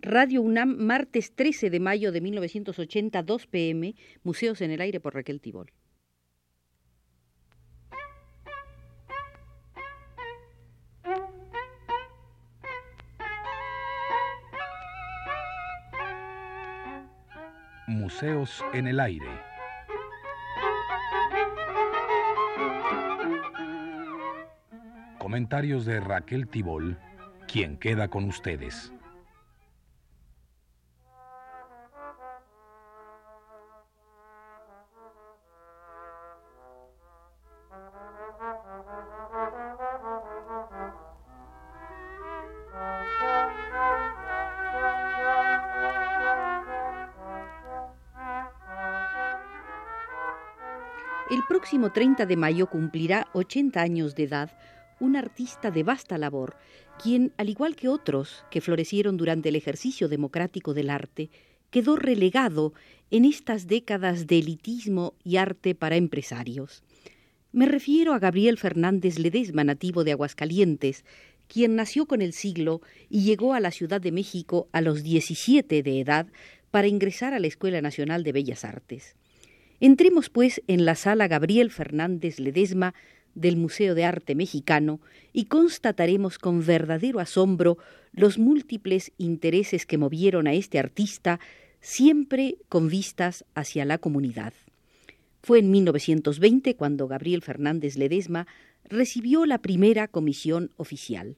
Radio UNAM, martes 13 de mayo de 1980, 2 pm, Museos en el Aire por Raquel Tibol. Museos en el Aire. Comentarios de Raquel Tibol, quien queda con ustedes. Próximo 30 de mayo cumplirá 80 años de edad un artista de vasta labor, quien, al igual que otros que florecieron durante el ejercicio democrático del arte, quedó relegado en estas décadas de elitismo y arte para empresarios. Me refiero a Gabriel Fernández Ledesma, nativo de Aguascalientes, quien nació con el siglo y llegó a la Ciudad de México a los 17 de edad para ingresar a la Escuela Nacional de Bellas Artes. Entremos, pues, en la sala Gabriel Fernández Ledesma del Museo de Arte Mexicano y constataremos con verdadero asombro los múltiples intereses que movieron a este artista, siempre con vistas hacia la comunidad. Fue en 1920 cuando Gabriel Fernández Ledesma recibió la primera comisión oficial.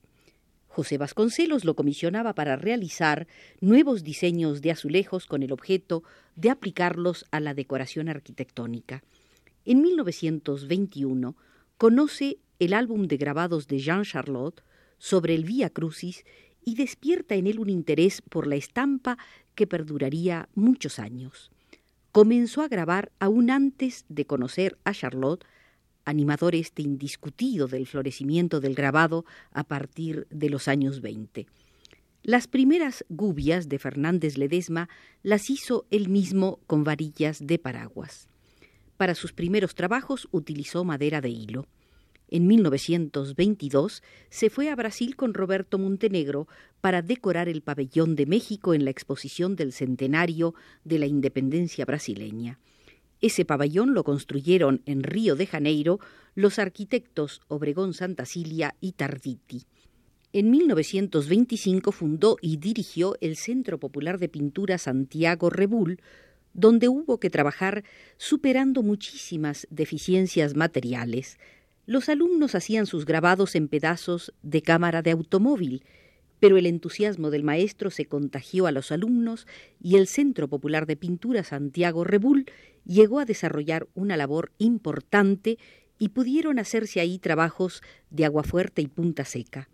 José Vasconcelos lo comisionaba para realizar nuevos diseños de azulejos con el objeto de aplicarlos a la decoración arquitectónica. En 1921 conoce el álbum de grabados de Jean Charlotte sobre el Vía Crucis y despierta en él un interés por la estampa que perduraría muchos años. Comenzó a grabar aún antes de conocer a Charlotte animador este indiscutido del florecimiento del grabado a partir de los años 20. Las primeras gubias de Fernández Ledesma las hizo él mismo con varillas de paraguas. Para sus primeros trabajos utilizó madera de hilo. En 1922 se fue a Brasil con Roberto Montenegro para decorar el pabellón de México en la exposición del centenario de la independencia brasileña. Ese pabellón lo construyeron en Río de Janeiro los arquitectos Obregón Cilia y Tarditi. En 1925 fundó y dirigió el Centro Popular de Pintura Santiago Rebull, donde hubo que trabajar superando muchísimas deficiencias materiales. Los alumnos hacían sus grabados en pedazos de cámara de automóvil, pero el entusiasmo del maestro se contagió a los alumnos y el Centro Popular de Pintura Santiago Rebull llegó a desarrollar una labor importante y pudieron hacerse ahí trabajos de Aguafuerte y Punta Seca.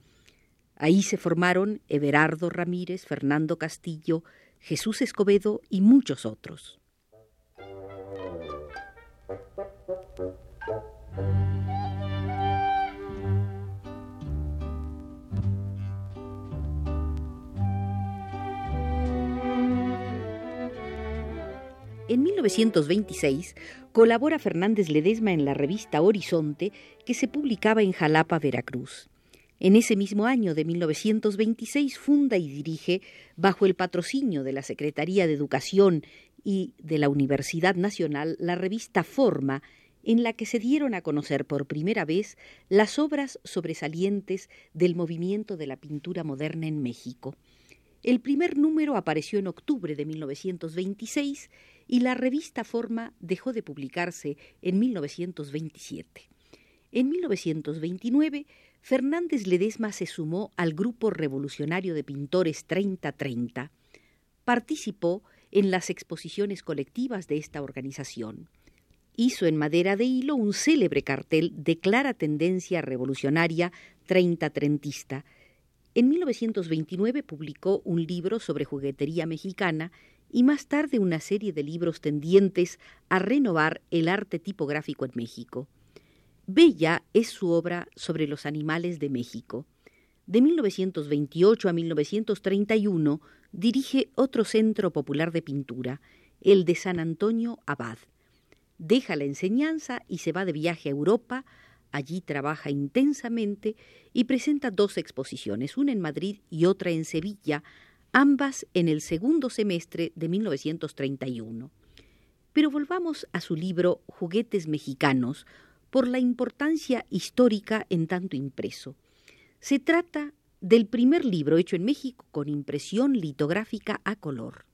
Ahí se formaron Everardo Ramírez, Fernando Castillo, Jesús Escobedo y muchos otros. En 1926 colabora Fernández Ledesma en la revista Horizonte que se publicaba en Jalapa, Veracruz. En ese mismo año de 1926 funda y dirige, bajo el patrocinio de la Secretaría de Educación y de la Universidad Nacional, la revista Forma, en la que se dieron a conocer por primera vez las obras sobresalientes del movimiento de la pintura moderna en México. El primer número apareció en octubre de 1926 y la revista Forma dejó de publicarse en 1927. En 1929, Fernández Ledesma se sumó al Grupo Revolucionario de Pintores 3030. Participó en las exposiciones colectivas de esta organización. Hizo en madera de hilo un célebre cartel de clara tendencia revolucionaria 30-trentista. En 1929 publicó un libro sobre juguetería mexicana y más tarde una serie de libros tendientes a renovar el arte tipográfico en México. Bella es su obra sobre los animales de México. De 1928 a 1931 dirige otro centro popular de pintura, el de San Antonio Abad. Deja la enseñanza y se va de viaje a Europa, allí trabaja intensamente y presenta dos exposiciones, una en Madrid y otra en Sevilla, ambas en el segundo semestre de 1931. Pero volvamos a su libro Juguetes Mexicanos por la importancia histórica en tanto impreso. Se trata del primer libro hecho en México con impresión litográfica a color.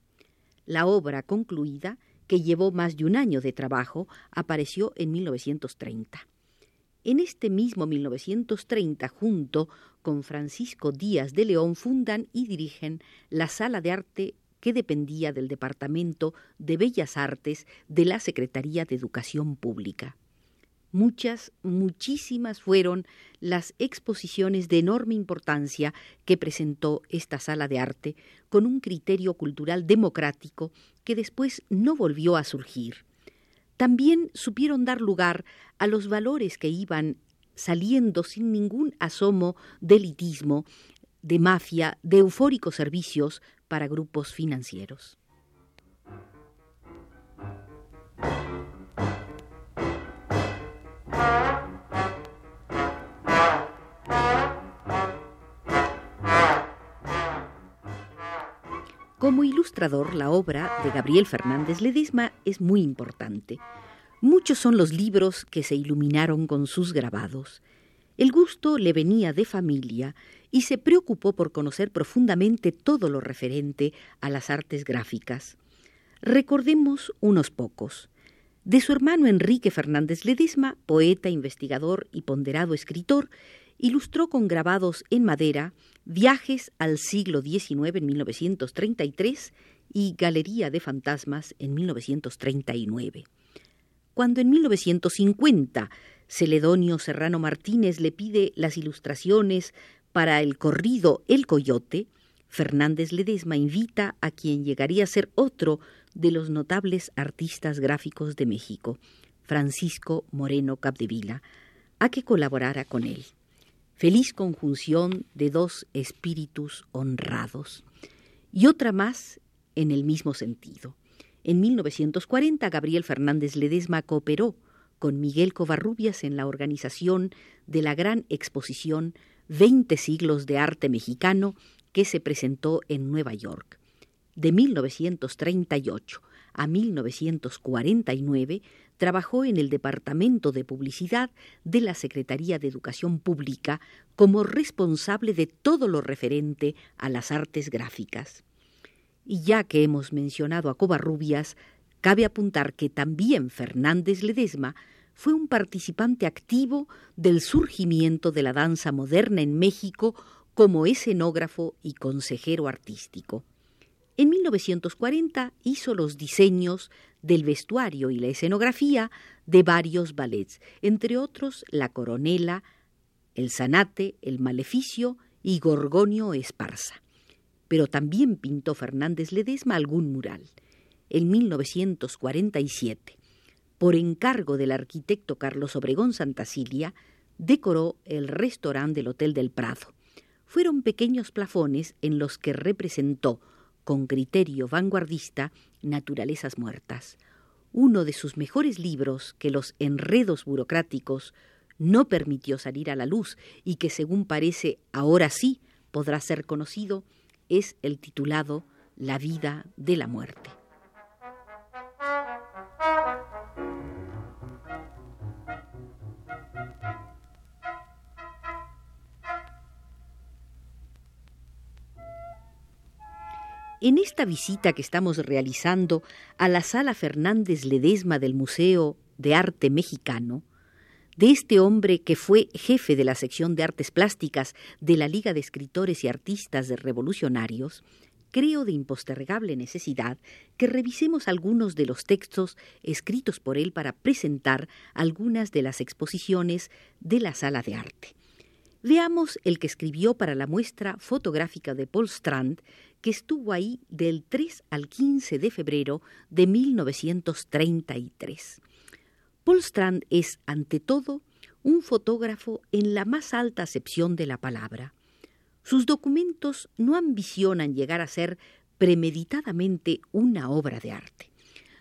La obra concluida, que llevó más de un año de trabajo, apareció en 1930. En este mismo 1930, junto con Francisco Díaz de León, fundan y dirigen la Sala de Arte que dependía del Departamento de Bellas Artes de la Secretaría de Educación Pública. Muchas, muchísimas fueron las exposiciones de enorme importancia que presentó esta sala de arte con un criterio cultural democrático que después no volvió a surgir. También supieron dar lugar a los valores que iban saliendo sin ningún asomo de elitismo, de mafia, de eufóricos servicios para grupos financieros. Como ilustrador, la obra de Gabriel Fernández Ledesma es muy importante. Muchos son los libros que se iluminaron con sus grabados. El gusto le venía de familia y se preocupó por conocer profundamente todo lo referente a las artes gráficas. Recordemos unos pocos. De su hermano Enrique Fernández Ledesma, poeta, investigador y ponderado escritor, ilustró con grabados en madera Viajes al siglo XIX en 1933 y Galería de Fantasmas en 1939. Cuando en 1950 Celedonio Serrano Martínez le pide las ilustraciones para el corrido El Coyote, Fernández Ledesma invita a quien llegaría a ser otro de los notables artistas gráficos de México, Francisco Moreno Capdevila, a que colaborara con él feliz conjunción de dos espíritus honrados. Y otra más en el mismo sentido. En 1940 Gabriel Fernández Ledesma cooperó con Miguel Covarrubias en la organización de la gran exposición Veinte siglos de arte mexicano que se presentó en Nueva York. De 1938 a 1949 trabajó en el Departamento de Publicidad de la Secretaría de Educación Pública como responsable de todo lo referente a las artes gráficas. Y ya que hemos mencionado a Covarrubias, cabe apuntar que también Fernández Ledesma fue un participante activo del surgimiento de la danza moderna en México como escenógrafo y consejero artístico. En 1940 hizo los diseños del vestuario y la escenografía de varios ballets, entre otros La Coronela, El Zanate, El Maleficio y Gorgonio Esparza. Pero también pintó Fernández Ledesma algún mural. En 1947, por encargo del arquitecto Carlos Obregón Santacilia, decoró el restaurante del Hotel del Prado. Fueron pequeños plafones en los que representó con criterio vanguardista, Naturalezas Muertas, uno de sus mejores libros que los enredos burocráticos no permitió salir a la luz y que según parece ahora sí podrá ser conocido, es el titulado La vida de la muerte. En esta visita que estamos realizando a la Sala Fernández Ledesma del Museo de Arte Mexicano, de este hombre que fue jefe de la sección de artes plásticas de la Liga de Escritores y Artistas de Revolucionarios, creo de impostergable necesidad que revisemos algunos de los textos escritos por él para presentar algunas de las exposiciones de la sala de arte. Veamos el que escribió para la muestra fotográfica de Paul Strand, que estuvo ahí del 3 al 15 de febrero de 1933. Paul Strand es, ante todo, un fotógrafo en la más alta acepción de la palabra. Sus documentos no ambicionan llegar a ser premeditadamente una obra de arte.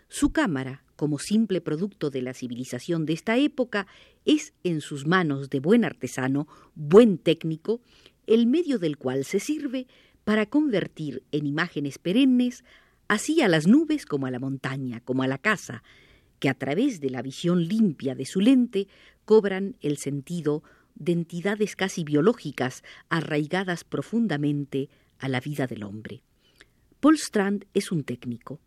Su cámara, como simple producto de la civilización de esta época, es en sus manos de buen artesano, buen técnico, el medio del cual se sirve para convertir en imágenes perennes así a las nubes como a la montaña, como a la casa, que a través de la visión limpia de su lente cobran el sentido de entidades casi biológicas arraigadas profundamente a la vida del hombre. Paul Strand es un técnico.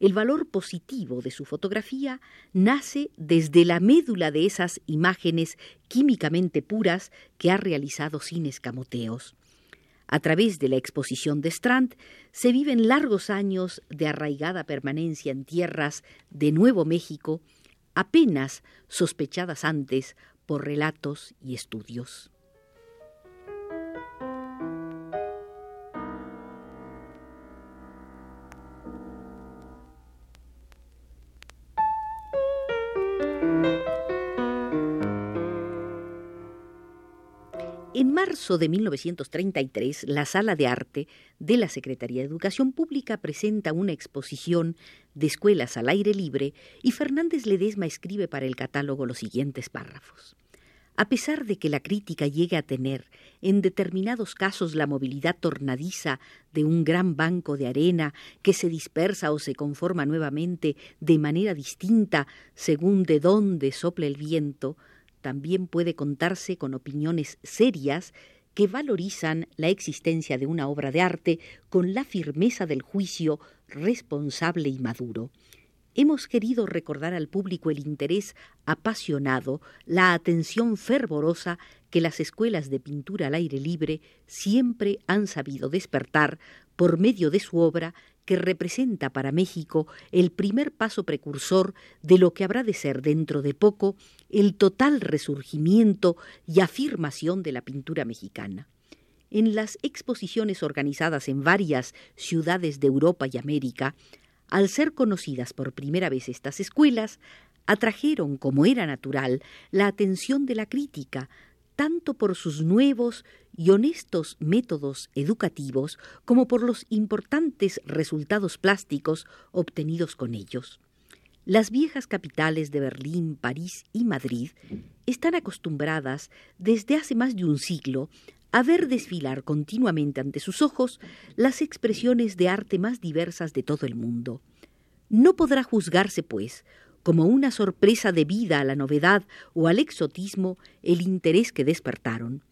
El valor positivo de su fotografía nace desde la médula de esas imágenes químicamente puras que ha realizado sin escamoteos. A través de la exposición de Strand se viven largos años de arraigada permanencia en tierras de Nuevo México, apenas sospechadas antes por relatos y estudios. Marzo de 1933, la Sala de Arte de la Secretaría de Educación Pública presenta una exposición de escuelas al aire libre y Fernández Ledesma escribe para el catálogo los siguientes párrafos. A pesar de que la crítica llegue a tener en determinados casos la movilidad tornadiza de un gran banco de arena que se dispersa o se conforma nuevamente de manera distinta según de dónde sople el viento, también puede contarse con opiniones serias que valorizan la existencia de una obra de arte con la firmeza del juicio responsable y maduro. Hemos querido recordar al público el interés apasionado, la atención fervorosa que las escuelas de pintura al aire libre siempre han sabido despertar por medio de su obra que representa para México el primer paso precursor de lo que habrá de ser dentro de poco el total resurgimiento y afirmación de la pintura mexicana. En las exposiciones organizadas en varias ciudades de Europa y América, al ser conocidas por primera vez estas escuelas, atrajeron, como era natural, la atención de la crítica, tanto por sus nuevos y honestos métodos educativos como por los importantes resultados plásticos obtenidos con ellos. Las viejas capitales de Berlín, París y Madrid están acostumbradas desde hace más de un siglo a ver desfilar continuamente ante sus ojos las expresiones de arte más diversas de todo el mundo. No podrá juzgarse, pues, como una sorpresa debida a la novedad o al exotismo el interés que despertaron.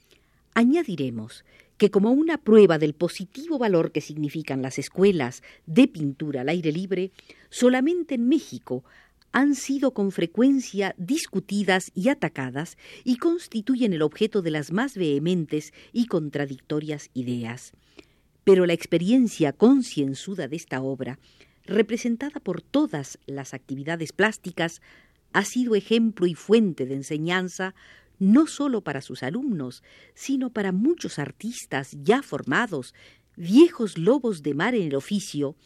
Añadiremos que como una prueba del positivo valor que significan las escuelas de pintura al aire libre, solamente en México han sido con frecuencia discutidas y atacadas y constituyen el objeto de las más vehementes y contradictorias ideas. Pero la experiencia concienzuda de esta obra representada por todas las actividades plásticas, ha sido ejemplo y fuente de enseñanza no solo para sus alumnos, sino para muchos artistas ya formados, viejos lobos de mar en el oficio,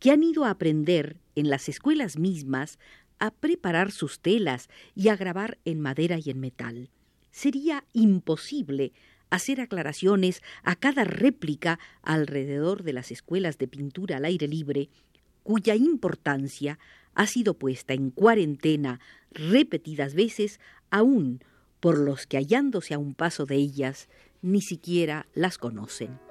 que han ido a aprender en las escuelas mismas a preparar sus telas y a grabar en madera y en metal. Sería imposible hacer aclaraciones a cada réplica alrededor de las escuelas de pintura al aire libre cuya importancia ha sido puesta en cuarentena repetidas veces, aún por los que hallándose a un paso de ellas ni siquiera las conocen.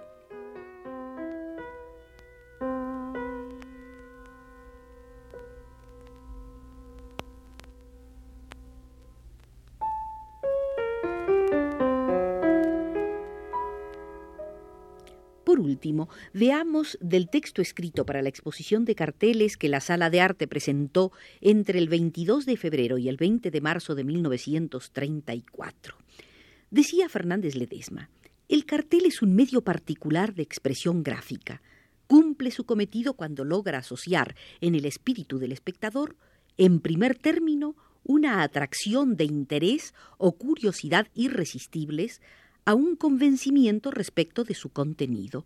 Último, veamos del texto escrito para la exposición de carteles que la Sala de Arte presentó entre el 22 de febrero y el 20 de marzo de 1934. Decía Fernández Ledesma, el cartel es un medio particular de expresión gráfica. Cumple su cometido cuando logra asociar en el espíritu del espectador, en primer término, una atracción de interés o curiosidad irresistibles a un convencimiento respecto de su contenido.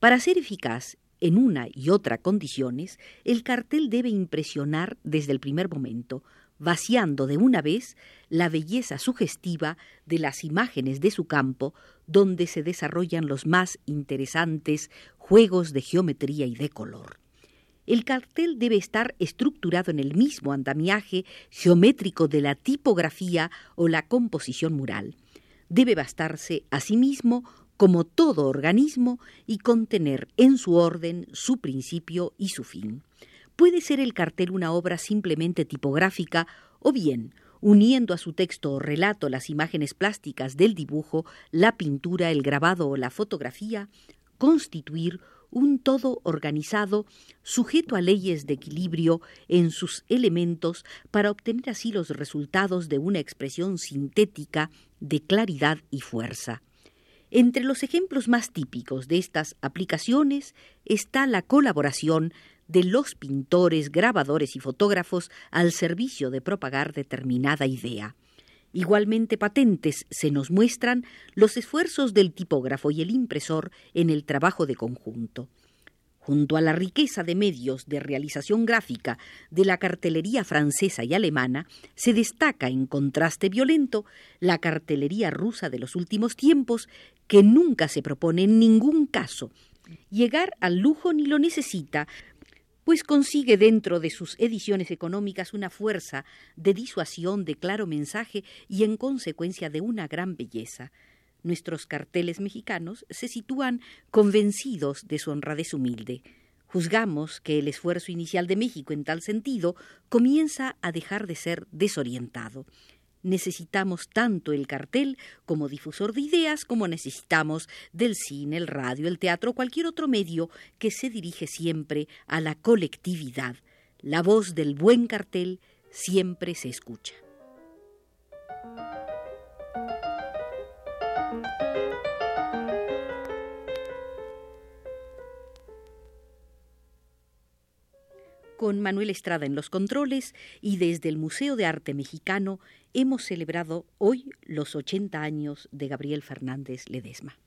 Para ser eficaz en una y otra condiciones, el cartel debe impresionar desde el primer momento, vaciando de una vez la belleza sugestiva de las imágenes de su campo, donde se desarrollan los más interesantes juegos de geometría y de color. El cartel debe estar estructurado en el mismo andamiaje geométrico de la tipografía o la composición mural. Debe bastarse asimismo como todo organismo y contener en su orden su principio y su fin. Puede ser el cartel una obra simplemente tipográfica o bien uniendo a su texto o relato las imágenes plásticas del dibujo, la pintura, el grabado o la fotografía, constituir un todo organizado, sujeto a leyes de equilibrio en sus elementos para obtener así los resultados de una expresión sintética de claridad y fuerza. Entre los ejemplos más típicos de estas aplicaciones está la colaboración de los pintores, grabadores y fotógrafos al servicio de propagar determinada idea. Igualmente patentes se nos muestran los esfuerzos del tipógrafo y el impresor en el trabajo de conjunto. Junto a la riqueza de medios de realización gráfica de la cartelería francesa y alemana, se destaca en contraste violento la cartelería rusa de los últimos tiempos, que nunca se propone en ningún caso llegar al lujo ni lo necesita, pues consigue dentro de sus ediciones económicas una fuerza de disuasión, de claro mensaje y en consecuencia de una gran belleza. Nuestros carteles mexicanos se sitúan convencidos de su honradez humilde. Juzgamos que el esfuerzo inicial de México en tal sentido comienza a dejar de ser desorientado. Necesitamos tanto el cartel como difusor de ideas como necesitamos del cine, el radio, el teatro, cualquier otro medio que se dirige siempre a la colectividad. La voz del buen cartel siempre se escucha. Con Manuel Estrada en los controles y desde el Museo de Arte Mexicano hemos celebrado hoy los 80 años de Gabriel Fernández Ledesma.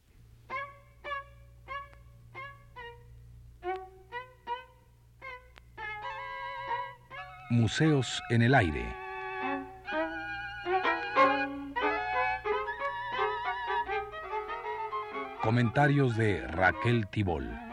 Museos en el aire. Comentarios de Raquel Tibol.